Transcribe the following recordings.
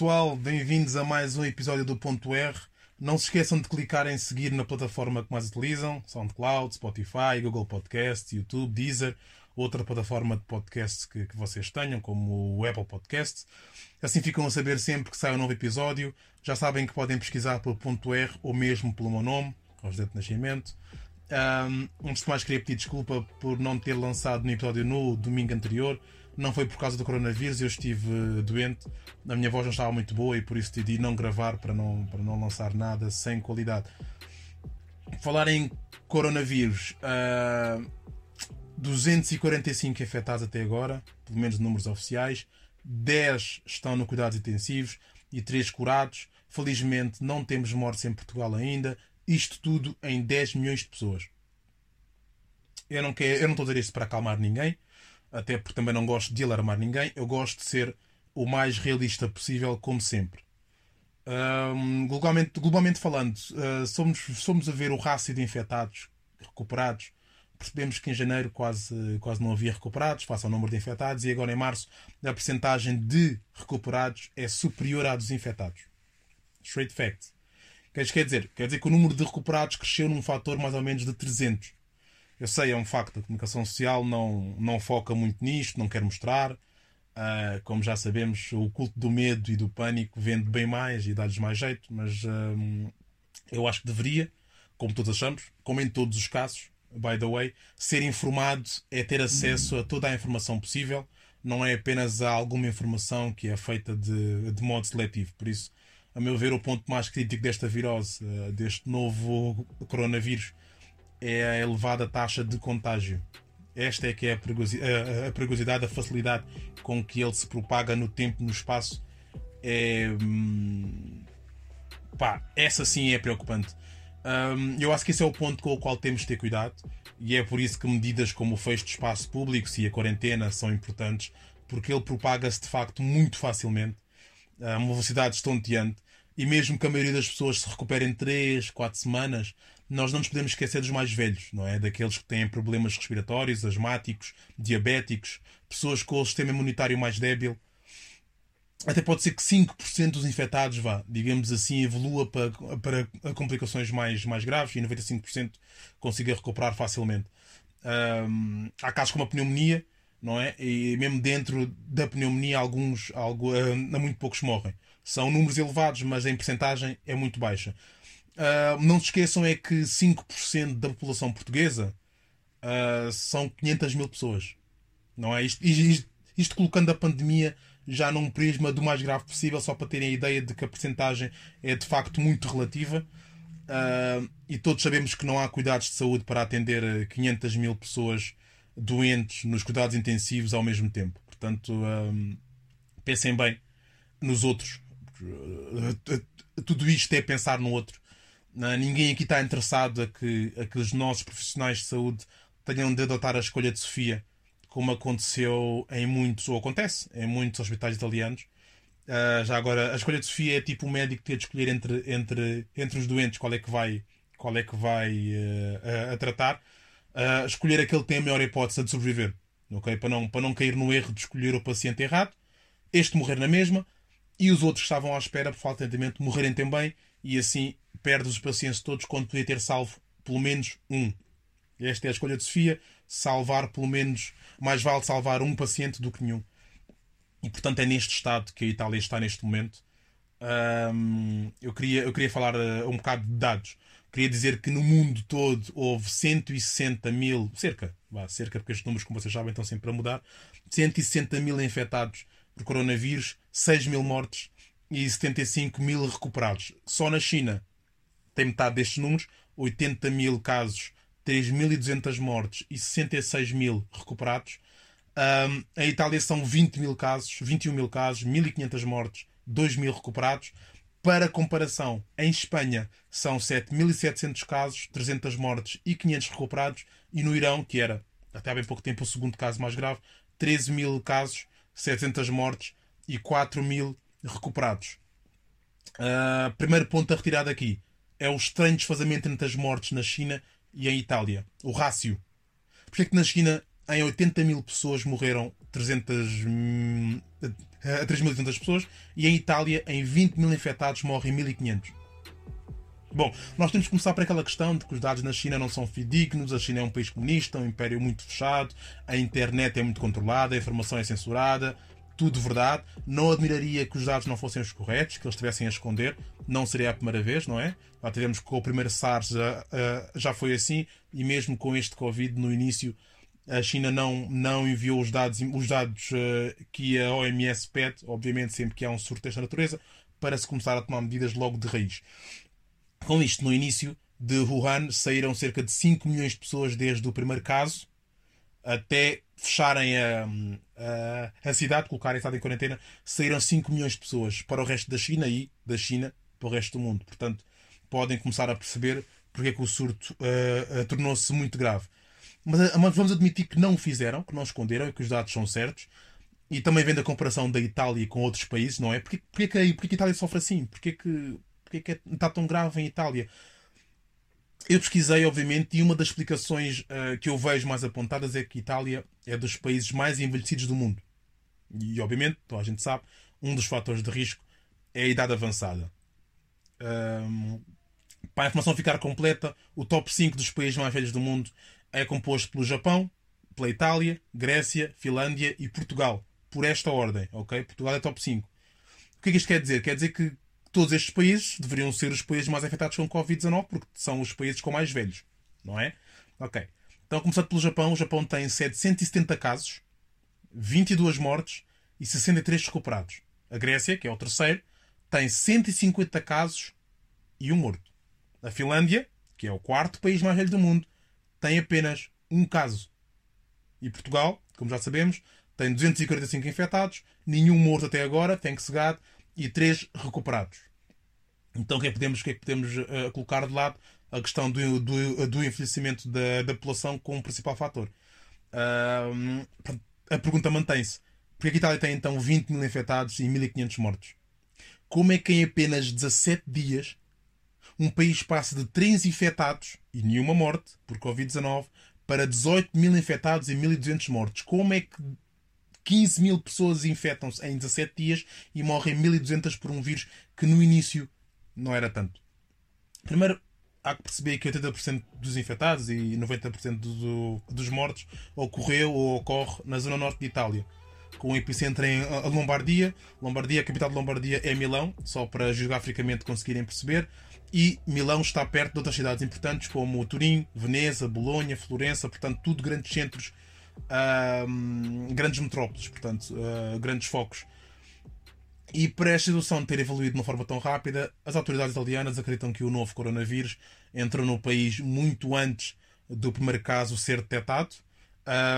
pessoal, bem-vindos a mais um episódio do Ponto R. Não se esqueçam de clicar em seguir na plataforma que mais utilizam: SoundCloud, Spotify, Google Podcasts, YouTube, Deezer, outra plataforma de podcasts que, que vocês tenham, como o Apple Podcasts. Assim ficam a saber sempre que sai um novo episódio. Já sabem que podem pesquisar pelo Ponto R ou mesmo pelo meu nome, de Nascimento. Um, antes de mais, queria pedir desculpa por não ter lançado no episódio no domingo anterior. Não foi por causa do coronavírus, eu estive doente, a minha voz não estava muito boa e por isso decidi não gravar para não, para não lançar nada sem qualidade. Falar em coronavírus, uh, 245 infectados até agora, pelo menos números oficiais, 10 estão no cuidados intensivos e 3 curados. Felizmente não temos mortes em Portugal ainda, isto tudo em 10 milhões de pessoas. Eu não, quero, eu não estou a dizer isto para acalmar ninguém, até porque também não gosto de alarmar ninguém. Eu gosto de ser o mais realista possível, como sempre. Um, globalmente, globalmente falando, uh, somos, somos a ver o rácio de infectados recuperados. Percebemos que em janeiro quase, quase não havia recuperados, face ao número de infectados, e agora em março a percentagem de recuperados é superior à dos infectados. Straight fact. Quer dizer, quer dizer que o número de recuperados cresceu num fator mais ou menos de 300. Eu sei, é um facto, a comunicação social não, não foca muito nisto, não quer mostrar. Uh, como já sabemos, o culto do medo e do pânico vende bem mais e dá-lhes mais jeito, mas uh, eu acho que deveria, como todos achamos, como em todos os casos, by the way, ser informado é ter acesso a toda a informação possível, não é apenas a alguma informação que é feita de, de modo seletivo. Por isso, a meu ver, o ponto mais crítico desta virose, uh, deste novo coronavírus, é a elevada taxa de contágio. Esta é que é a perigosidade, a facilidade com que ele se propaga no tempo, no espaço. É, hum, pá, essa sim é preocupante. Um, eu acho que esse é o ponto com o qual temos de ter cuidado e é por isso que medidas como o fecho de espaço público e a quarentena são importantes, porque ele propaga-se de facto muito facilmente a uma velocidade estonteante e mesmo que a maioria das pessoas se recupere em 3, 4 semanas, nós não nos podemos esquecer dos mais velhos, não é? Daqueles que têm problemas respiratórios, asmáticos, diabéticos, pessoas com o sistema imunitário mais débil. Até pode ser que 5% dos infectados, vá, digamos assim, evolua para, para complicações mais, mais graves e 95% consiga recuperar facilmente. Um, há casos como a pneumonia, não é? E mesmo dentro da pneumonia, alguns, algo, uh, muito poucos morrem. São números elevados, mas em percentagem é muito baixa. Uh, não se esqueçam é que 5% da população portuguesa uh, são 500 mil pessoas. Não é? Isto, isto, isto, colocando a pandemia já num prisma do mais grave possível, só para terem a ideia de que a percentagem é de facto muito relativa. Uh, e todos sabemos que não há cuidados de saúde para atender 500 mil pessoas doentes nos cuidados intensivos ao mesmo tempo. Portanto, pensem bem nos outros. Tudo isto é pensar no outro. Ninguém aqui está interessado a que, a que os nossos profissionais de saúde tenham de adotar a escolha de Sofia, como aconteceu em muitos, ou acontece em muitos hospitais italianos. Uh, já agora, a escolha de Sofia é tipo o médico ter de escolher entre, entre, entre os doentes qual é que vai, qual é que vai uh, a, a, tratar, uh, escolher aquele que tem a maior hipótese de sobreviver, okay? para, não, para não cair no erro de escolher o paciente errado, este morrer na mesma e os outros que estavam à espera por falta de atendimento morrerem também e assim perde os pacientes todos quando podia ter salvo pelo menos um. Esta é a escolha de Sofia, salvar pelo menos, mais vale salvar um paciente do que nenhum. E portanto é neste estado que a Itália está neste momento. Um, eu, queria, eu queria falar uh, um bocado de dados. Queria dizer que no mundo todo houve 160 mil, cerca, vá, cerca, porque estes números, como vocês sabem, estão sempre a mudar, 160 mil infectados por coronavírus, 6 mil mortes e 75 mil recuperados. Só na China tem metade destes números, 80 mil casos, 3.200 mortes e 66 mil recuperados. Um, a Itália são 20 mil casos, 21 mil casos, 1.500 mortes, 2 mil recuperados. Para comparação, em Espanha são 7.700 casos, 300 mortes e 500 recuperados. E no Irão, que era até há bem pouco tempo o segundo caso mais grave, 13 mil casos, 700 mortes e 4 mil recuperados. Uh, primeiro ponto a retirar daqui é o estranho desfazamento entre as mortes na China e em Itália. O rácio. Porque é que na China em 80 mil pessoas morreram 300, a 3.300 pessoas e em Itália, em 20 mil infectados, morrem 1.500. Bom, nós temos que começar por aquela questão de que os dados na China não são fidedignos, a China é um país comunista, um império muito fechado, a internet é muito controlada, a informação é censurada, tudo verdade. Não admiraria que os dados não fossem os corretos, que eles estivessem a esconder, não seria a primeira vez, não é? Já tivemos com o primeiro SARS, já, já foi assim, e mesmo com este Covid no início, a China não, não enviou os dados, os dados que a OMS pede, obviamente sempre que há um surto desta natureza, para se começar a tomar medidas logo de raiz. Com isto, no início de Wuhan, saíram cerca de 5 milhões de pessoas desde o primeiro caso até fecharem a, a, a cidade, colocarem estado em quarentena, saíram 5 milhões de pessoas para o resto da China e da China para o resto do mundo. Portanto, podem começar a perceber porque é que o surto uh, uh, tornou-se muito grave. Mas, mas, vamos admitir que não o fizeram, que não esconderam e que os dados são certos. E também vendo a comparação da Itália com outros países, não é? Porquê, porquê, que, porquê que a Itália sofre assim? Porquê que porque é que está tão grave em Itália? Eu pesquisei, obviamente, e uma das explicações uh, que eu vejo mais apontadas é que Itália é dos países mais envelhecidos do mundo. E, obviamente, a gente sabe, um dos fatores de risco é a idade avançada. Um, para a informação ficar completa, o top 5 dos países mais velhos do mundo é composto pelo Japão, pela Itália, Grécia, Finlândia e Portugal. Por esta ordem, ok? Portugal é top 5. O que é que isto quer dizer? Quer dizer que todos estes países deveriam ser os países mais afetados com Covid-19 porque são os países com mais velhos, não é? Ok. Então, começando pelo Japão, o Japão tem 770 casos, 22 mortes e 63 recuperados. A Grécia, que é o terceiro, tem 150 casos e um morto. A Finlândia, que é o quarto país mais velho do mundo, tem apenas um caso. E Portugal, como já sabemos, tem 245 infectados, nenhum morto até agora, tem que cegar e três recuperados. Então o que é que podemos, que é que podemos uh, colocar de lado? A questão do, do, do envelhecimento da, da população como principal fator. Uh, a pergunta mantém-se. Porque a Itália tem então 20 mil infectados e 1500 mortos? Como é que em apenas 17 dias um país passa de 3 infectados e nenhuma morte por Covid-19 para 18 mil infectados e 1200 mortos? Como é que 15 mil pessoas infectam-se em 17 dias e morrem 1200 por um vírus que no início não era tanto. Primeiro, há que perceber que 80% dos infectados e 90% do, dos mortos ocorreu ou ocorre na zona norte de Itália, com o epicentro em Lombardia. Lombardia, a capital de Lombardia é Milão, só para geograficamente conseguirem perceber. E Milão está perto de outras cidades importantes como Turim, Veneza, Bolonha, Florença, portanto, tudo grandes centros grandes metrópoles, portanto, uh, grandes focos. E para esta situação ter evoluído de uma forma tão rápida, as autoridades italianas acreditam que o novo coronavírus entrou no país muito antes do primeiro caso ser detectado.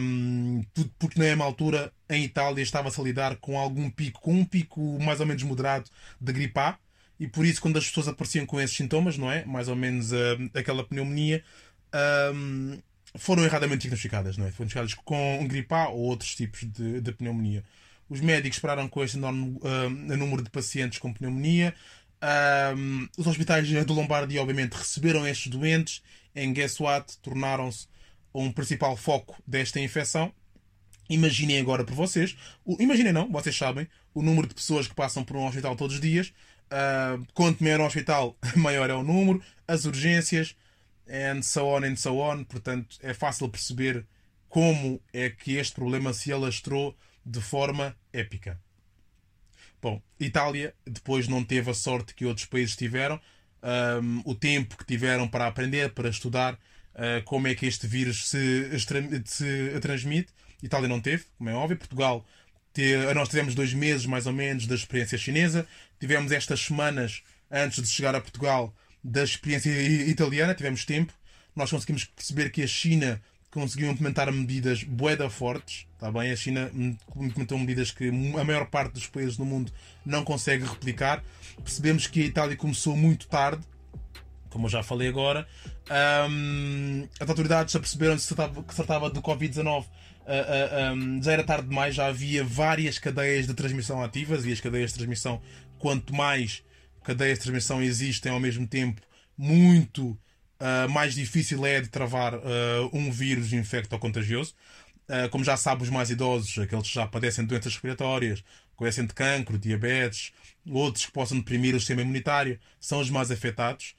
Um, tudo porque na mesma altura em Itália estava-se a lidar com algum pico, com um pico mais ou menos moderado de gripe A, e por isso quando as pessoas apareciam com esses sintomas, não é? Mais ou menos uh, aquela pneumonia, um, foram erradamente diagnosticadas, não é? Foram diagnosticadas com gripe A ou outros tipos de, de pneumonia. Os médicos pararam com este enorme uh, número de pacientes com pneumonia. Um, os hospitais de Lombardia, obviamente, receberam estes doentes. Em guess what? Tornaram-se um principal foco desta infecção. Imaginem agora por vocês. Imaginem não, vocês sabem o número de pessoas que passam por um hospital todos os dias. Uh, quanto maior o hospital, maior é o número. As urgências, and so on and so on. Portanto, é fácil perceber como é que este problema se alastrou de forma épica. Bom, Itália depois não teve a sorte que outros países tiveram, um, o tempo que tiveram para aprender, para estudar uh, como é que este vírus se, se transmite. Itália não teve, como é óbvio. Portugal, te, nós tivemos dois meses mais ou menos da experiência chinesa. Tivemos estas semanas antes de chegar a Portugal da experiência italiana, tivemos tempo, nós conseguimos perceber que a China conseguiu implementar medidas boeda fortes, está bem? A China implementou medidas que a maior parte dos países do mundo não consegue replicar. Percebemos que a Itália começou muito tarde, como eu já falei agora. Um, as autoridades já perceberam que se tratava, do Covid-19. Uh, uh, um, já era tarde demais, já havia várias cadeias de transmissão ativas e as cadeias de transmissão, quanto mais cadeias de transmissão existem ao mesmo tempo, muito uh, mais difícil é de travar uh, um vírus infecto ou contagioso. Uh, como já sabe, os mais idosos, aqueles que já padecem de doenças respiratórias, padecem de cancro, diabetes, outros que possam deprimir o sistema imunitário, são os mais afetados.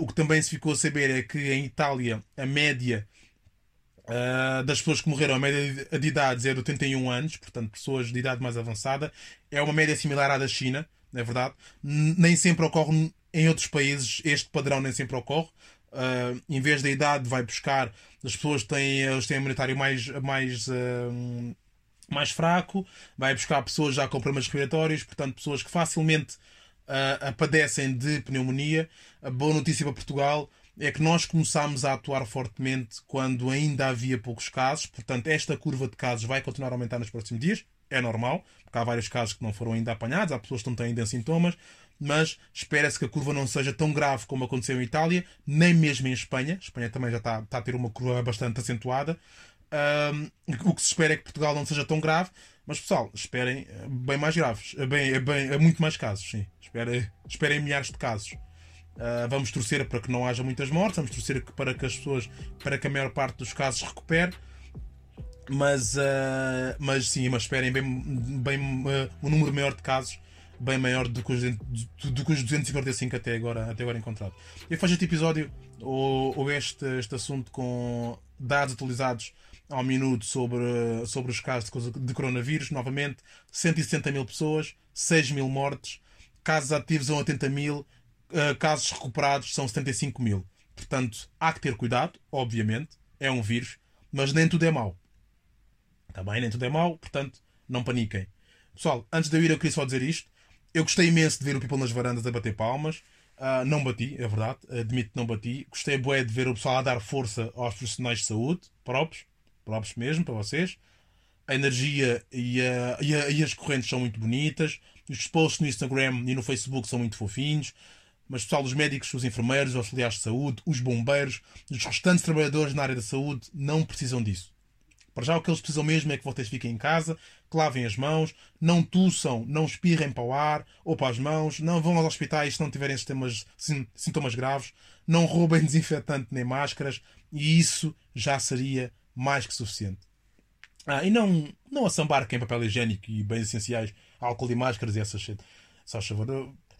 O que também se ficou a saber é que em Itália a média uh, das pessoas que morreram, a média de idades é de 81 anos, portanto, pessoas de idade mais avançada. É uma média similar à da China, é verdade. Nem sempre ocorre em outros países, este padrão nem sempre ocorre. Uh, em vez da idade, vai buscar as pessoas que têm o sistema imunitário mais, mais, uh, mais fraco, vai buscar pessoas já com problemas respiratórios, portanto, pessoas que facilmente uh, padecem de pneumonia. A boa notícia para Portugal é que nós começámos a atuar fortemente quando ainda havia poucos casos, portanto, esta curva de casos vai continuar a aumentar nos próximos dias. É normal, porque há vários casos que não foram ainda apanhados, há pessoas que não têm ainda sintomas, mas espera-se que a curva não seja tão grave como aconteceu em Itália, nem mesmo em Espanha. A Espanha também já está, está a ter uma curva bastante acentuada. Um, o que se espera é que Portugal não seja tão grave, mas pessoal, esperem eh, bem mais graves, eh, bem, eh, bem, muito mais casos, sim. Esperem, esperem milhares de casos. Uh, vamos torcer para que não haja muitas mortes, vamos torcer para que as pessoas, para que a maior parte dos casos recupere. Mas, uh, mas sim, mas esperem bem, bem uh, um número maior de casos bem maior do que os, do que os 245 até agora, até agora encontrado. Eu faço este episódio ou, ou este, este assunto com dados atualizados ao minuto sobre, sobre os casos de coronavírus. Novamente, 160 mil pessoas, 6 mil mortes, casos ativos são 80 mil, eh, casos recuperados são 75 mil. Portanto, há que ter cuidado, obviamente, é um vírus, mas nem tudo é mau. Também nem tudo é mau, portanto, não paniquem. Pessoal, antes de eu ir, eu queria só dizer isto. Eu gostei imenso de ver o People nas varandas a bater palmas. Uh, não bati, é verdade, admito que não bati. Gostei bué de ver o pessoal a dar força aos profissionais de saúde, próprios, próprios mesmo, para vocês. A energia e, a, e, a, e as correntes são muito bonitas. Os posts no Instagram e no Facebook são muito fofinhos. Mas pessoal, os médicos, os enfermeiros, os auxiliares de saúde, os bombeiros, os restantes trabalhadores na área da saúde não precisam disso. Para já o que eles precisam mesmo é que vocês fiquem em casa, que lavem as mãos, não tuçam, não espirrem para o ar ou para as mãos, não vão aos hospitais se não tiverem sintomas, sintomas graves, não roubem desinfetante nem máscaras e isso já seria mais que suficiente. Ah, e não, não assambarquem papel higiênico e bens essenciais, álcool e máscaras e essas shit. Só.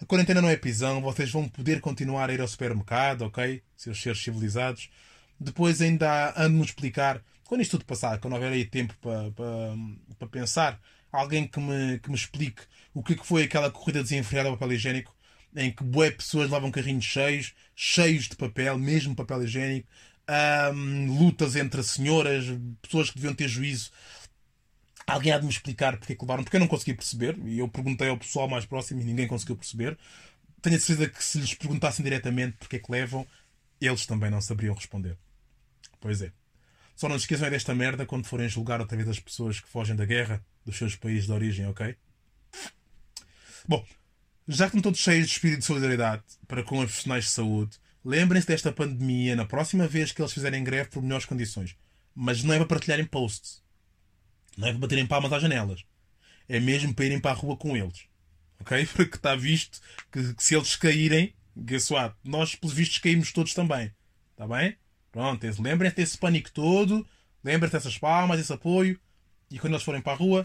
A quarentena não é prisão, vocês vão poder continuar a ir ao supermercado, ok? Seus seres civilizados. Depois ainda há nos explicar quando isto tudo passar, quando houver aí tempo para, para, para pensar, alguém que me, que me explique o que, que foi aquela corrida desenfreada ao papel higiênico, em que boé pessoas levam carrinhos cheios, cheios de papel, mesmo papel higiênico, lutas entre senhoras, pessoas que deviam ter juízo. Alguém há de me explicar porque é que levaram, porque eu não consegui perceber, e eu perguntei ao pessoal mais próximo e ninguém conseguiu perceber. Tenho a certeza que se lhes perguntassem diretamente porque é que levam, eles também não saberiam responder. Pois é. Só não se esqueçam é desta merda quando forem julgar outra vez as pessoas que fogem da guerra dos seus países de origem, ok? Bom, já que estão todos cheios de espírito de solidariedade para com os profissionais de saúde, lembrem-se desta pandemia na próxima vez que eles fizerem greve por melhores condições. Mas não é para partilharem posts. Não é para baterem palmas às janelas. É mesmo para irem para a rua com eles. Ok? Porque está visto que, que se eles caírem, guess what? Nós, pelos vistos, caímos todos também. Está bem? Pronto, lembrem-se desse pânico todo, lembrem-se dessas palmas, desse apoio, e quando eles forem para a rua,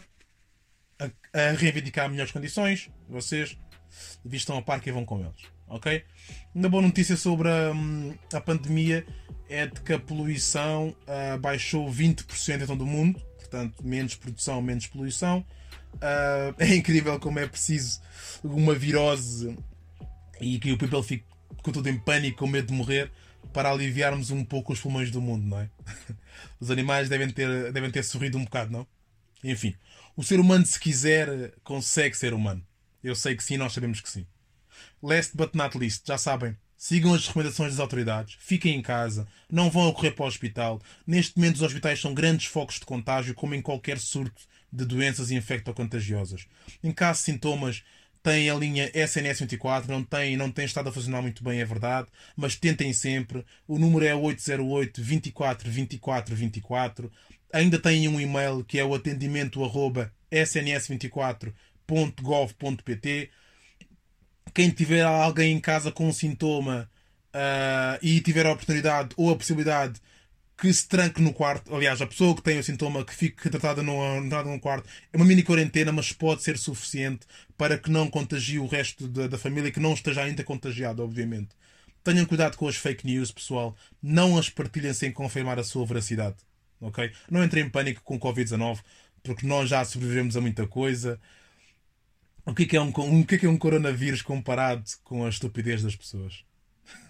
a, a reivindicar melhores condições, vocês vistam a par que vão com eles. Ok? Uma boa notícia sobre a, hum, a pandemia é de que a poluição uh, baixou 20% em todo o mundo, portanto, menos produção, menos poluição. Uh, é incrível como é preciso uma virose e que o people fique com tudo em pânico, com medo de morrer para aliviarmos um pouco os pulmões do mundo, não é? Os animais devem ter, devem ter sorrido um bocado, não? Enfim, o ser humano, se quiser, consegue ser humano. Eu sei que sim, nós sabemos que sim. Last but not least, já sabem, sigam as recomendações das autoridades, fiquem em casa, não vão correr para o hospital. Neste momento, os hospitais são grandes focos de contágio, como em qualquer surto de doenças infectocontagiosas. Em caso de sintomas, tem a linha SNS 24, não tem, não tem estado a funcionar muito bem, é verdade, mas tentem sempre. O número é 808 24 24 24. Ainda tem um e-mail que é o atendimento arroba sns24.gov.pt. Quem tiver alguém em casa com um sintoma uh, e tiver a oportunidade ou a possibilidade que se tranque no quarto. Aliás, a pessoa que tem o sintoma que fique tratada num, num quarto é uma mini quarentena, mas pode ser suficiente para que não contagie o resto da, da família, que não esteja ainda contagiado, obviamente. Tenham cuidado com as fake news, pessoal. Não as partilhem sem confirmar a sua veracidade. Ok? Não entrem em pânico com o Covid-19, porque nós já sobrevivemos a muita coisa. O que é, que é um, que é, que é um coronavírus comparado com a estupidez das pessoas?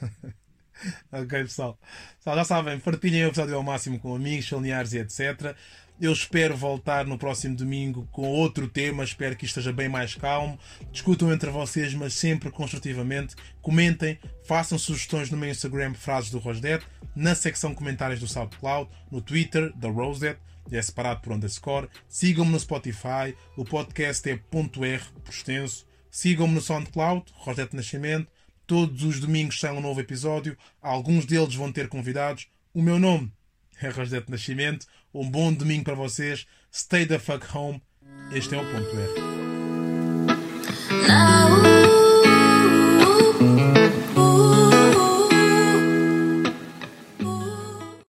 ok, pessoal. pessoal. Já sabem, partilhem o episódio ao máximo com amigos, familiares e etc. Eu espero voltar no próximo domingo com outro tema. Espero que esteja bem mais calmo. Discutam entre vocês, mas sempre construtivamente. Comentem, façam sugestões no meu Instagram, frases do Rosdet, na secção comentários do SoundCloud, no Twitter, da Rosedet, é separado por underscore. Sigam-me no Spotify, o podcast é .r por extenso. Sigam-me no SoundCloud, Rosdet Nascimento. Todos os domingos sai um novo episódio. Alguns deles vão ter convidados. O meu nome é Rosdet Nascimento. Um bom domingo para vocês. Stay the fuck home. Este é o ponto R.